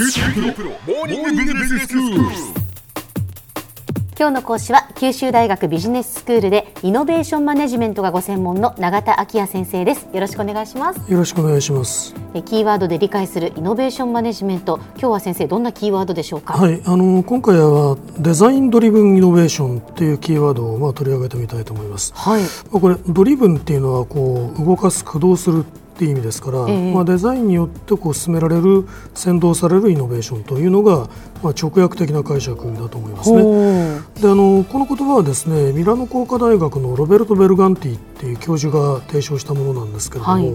今日の講師は九州大学ビジネススクールでイノベーションマネジメントがご専門の永田晃也先生です。よろしくお願いします。よろしくお願いします。えキーワードで理解するイノベーションマネジメント。今日は先生どんなキーワードでしょうか？はい、あの今回は design driven innovation っていうキーワードをまあ取り上げてみたいと思います。はい。まあこれ driven っていうのはこう動かす駆動するっていう意味ですから、ええ。まあデザインによってこう進められる先導されるイノベーションというのがまあ直訳的な解釈だと思いますね。であのこの言葉はですねミラノ工科大学のロベルト・ベルガンティっていう教授が提唱したものなんですけれども、はい。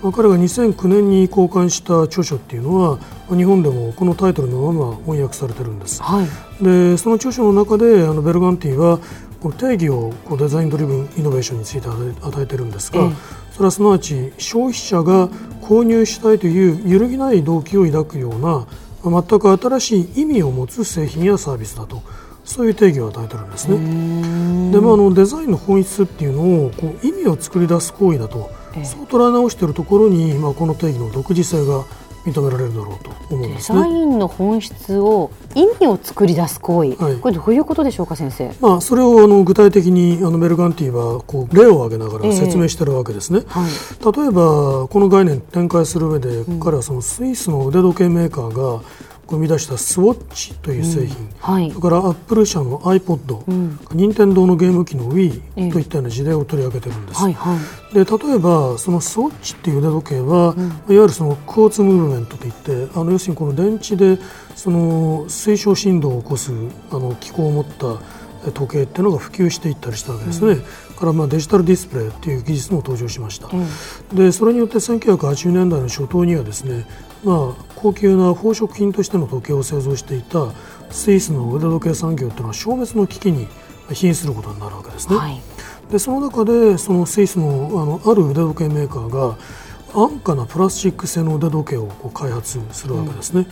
まあ、彼が2009年に公開した著書っていうのはまあ日本でもこのタイトルのまま翻訳されてるんです。はい。でその著書の中であのベルガンティはこの定義をこうデザインドリブンイノベーションについて与えてるんですが、ええそれはすなわち消費者が購入したいという揺るぎない動機を抱くようなまあ全く新しい意味を持つ製品やサービスだと。そういう定義を与えてるんですね。でまあ、あのデザインの本質っていうのをこう意味を作り出す行為だと、ええ。そう捉え直しているところに、まあ、この定義の独自性が認められるだろうと思うんデですね。ザインの本質を意味を作り出す行為、はい。これどういうことでしょうか先生？まあ、それをあの具体的にあのメルガンティはこう例を挙げながら説明しているわけですね。はい。例えばこの概念展開する上で、彼はそのスイスの腕時計メーカーが生み出したスウォッチという製品、はい。それからアップル社の iPod、ん。任天堂のゲーム機のええ。Wii といったような事例を取り上げてるんです。はいはい。で例えばそのスウォッチっていう腕時計は、いわゆるそのクォーツムーブメントといってあの要するにこの電池でその水晶振動を起こすあの機構を持ったえ時計っていうのが普及していったりしたわけですね。からまあデジタルディスプレイっていう技術も登場しました。でそれによって1980年代の初頭にはですね、まあ、高級な宝飾品としての時計を製造していたスイスの腕時計産業っていうのは消滅の危機に瀕することになるわけですね。はいでその中でそのスイスのあのある腕時計メーカーが安価なプラスチック製の腕時計をこう開発するわけですね。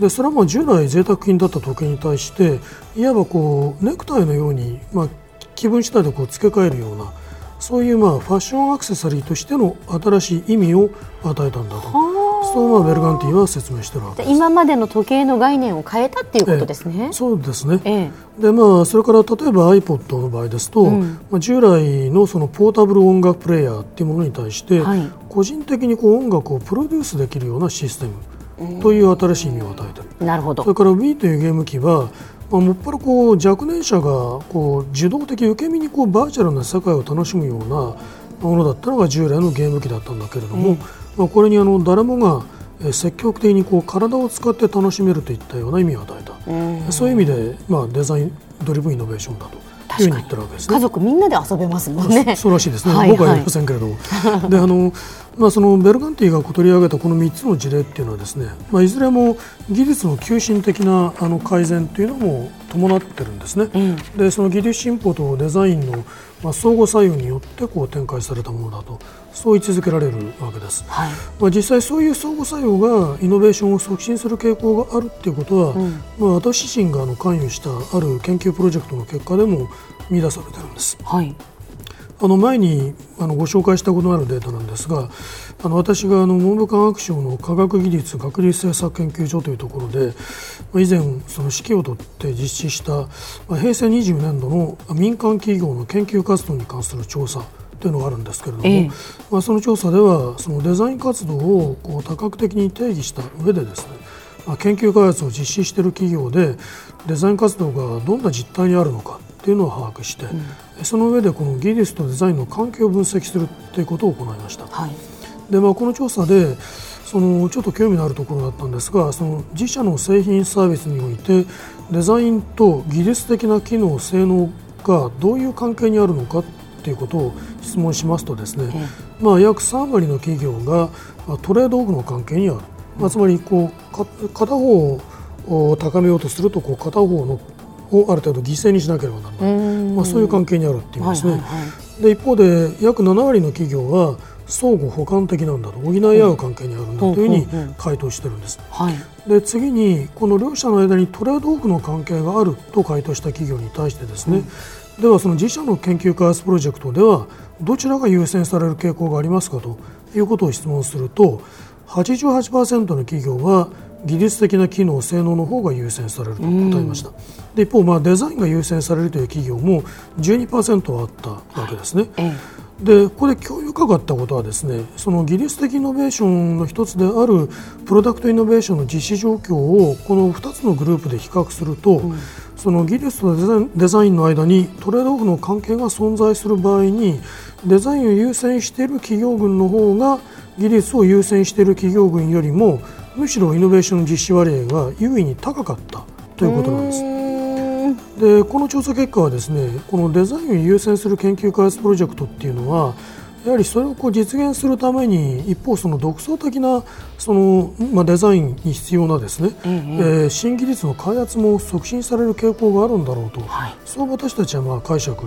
でそれはまあ従来贅沢品だった時計に対していわばこうネクタイのように、まあ、気分次第でこう付け替えるようなそういうまあファッションアクセサリーとしての新しい意味を与えたんだとそうまあベルガンティは説明しているわけです。今までの時計の概念を変えたっていうことですね、そうですね、ええ。でまあ、それから例えば iPod の場合ですと、うん。まあ、従来のそのポータブル音楽プレイヤーっていうものに対して、はい。個人的にこう音楽をプロデュースできるようなシステムという新しい意味を与えている、なるほど。それから Wii というゲーム機は、まあ、もっぱらこう若年者がこう受動的受け身にこうバーチャルな世界を楽しむようなものだったのが従来のゲーム機だったんだけれども、まあ、これにあの誰もがえー積極的にこう体を使って楽しめるといったような意味を与えた、そういう意味で、まあ、デザインドリブンイノベーションだというふうに言ってるわけですね。家。族みんなで遊べますもんね。そうらしいですね、はい僕はやりませんけれども、であのまあ、そのベルガンティが取り上げたこの3つの事例っていうのはですね、まあ、いずれも技術の急進的なあの改善というのも伴ってるんですね、うん。でその技術進歩とデザインの、まあ、相互作用によってこう展開されたものだとそう位置づけられるわけです。はい。まあ、実際そういう相互作用がイノベーションを促進する傾向があるっていうことは、まあ、私自身があの関与したある研究プロジェクトの結果でも見出されてるんです。はいあの前にあのご紹介したことのあるデータなんですがあの私があの文部科学省の科学技術学術政策研究所というところでまあ以前その指揮を執って実施したまあ平成20年度の民間企業の研究活動に関する調査というのがあるんですけれども、ええ。まあ、その調査ではそのデザイン活動をこう多角的に定義した上でですねまあ研究開発を実施している企業でデザイン活動がどんな実態にあるのかっていうのを把握して、その上でこの技術とデザインの関係を分析するということを行いました。はい。でまあ、この調査でそのちょっと興味のあるところだったんですがその自社の製品サービスにおいてデザインと技術的な機能性能がどういう関係にあるのかということを質問しますとですね、えまあ、約3割の企業がまあトレードオフの関係にある、まあ、つまりこうか片方を高めようとするとこう片方のをある程度犠牲にしなければならない、まあ、そういう関係にあるっていうんですね。はいはいはいで一方で約7割の企業は相互補完的なんだと補い合う関係にあるんだというふうに回答してるんです。はい。で次にこの両者の間にトレードオフの関係があると回答した企業に対してですね、ではその自社の研究開発プロジェクトではどちらが優先される傾向がありますかということを質問すると88%の企業は技術的な機能性能の方が優先されると答えました、で一方、まあ、デザインが優先されるという企業も12%あったわけですね。でここで興味深かったことはですねその技術的イノベーションの一つであるプロダクトイノベーションの実施状況をこの2つのグループで比較すると、うん、その技術とデザインの間にトレードオフの関係が存在する場合にデザインを優先している企業群の方が技術を優先している企業群よりもむしろイノベーション実施割合が優位に高かったということなんです。でこの調査結果はですねこのデザインを優先する研究開発プロジェクトっていうのはやはりそれをこう実現するために一方その独創的なその、まあ、デザインに必要なですね、えー、新技術の開発も促進される傾向があるんだろうと、はい、そう私たちはまあ解釈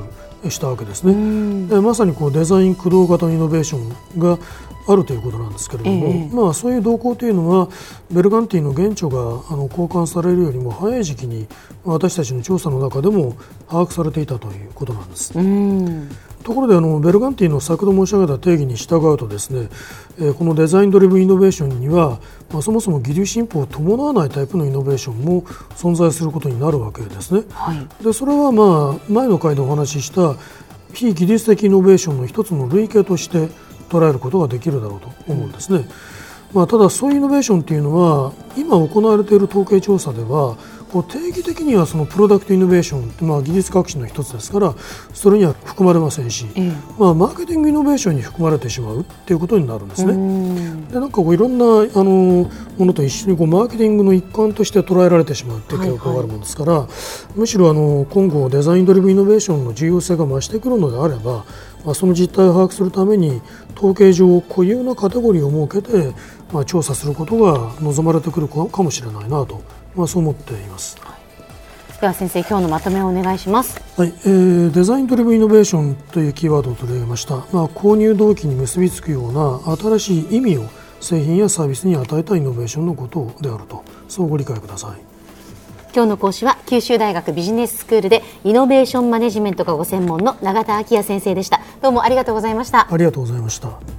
したわけですね。でまさにこうデザイン駆動型のイノベーションがあるということなんですけれども、えー、まあ、そういう動向というのはベルガンティの現著があの交換されるよりも早い時期に私たちの調査の中でも把握されていたということなんです。ところであのベルガンティの先ほど申し上げた定義に従うとですね、えー、このデザインドリブンイノベーションには、まあ、そもそも技術進歩を伴わないタイプのイノベーションも存在することになるわけですね。はい、でそれはまあ前の回でお話しした非技術的イノベーションの一つの類型として捉えることができるだろうと思うんですね。まあ、ただそういうイノベーションというのは今行われている統計調査ではこう定義的にはそのプロダクトイノベーションってまあ技術革新の一つですからそれには含まれませんし、まあ、マーケティングイノベーションに含まれてしまうっていうことになるんですね。でなんかこういろんなあのものと一緒にこうマーケティングの一環として捉えられてしまうっていう傾向があるものですから、はいはい、むしろあの今後デザインドリブンイノベーションの重要性が増してくるのであればまあ、その実態を把握するために統計上固有なカテゴリーを設けて、まあ、調査することが望まれてくるかもしれないなと、まあ、そう思っています。では先生今日のまとめをお願いします。はい、えー、デザインドリブンイノベーションというキーワードを取り上げました。まあ購入動機に結びつくような新しい意味を製品やサービスに与えたイノベーションのことであると、そうご理解ください。今日の講師は九州大学ビジネススクールでイノベーションマネジメントがご専門の永田昭也先生でした。どうもありがとうございました。ありがとうございました。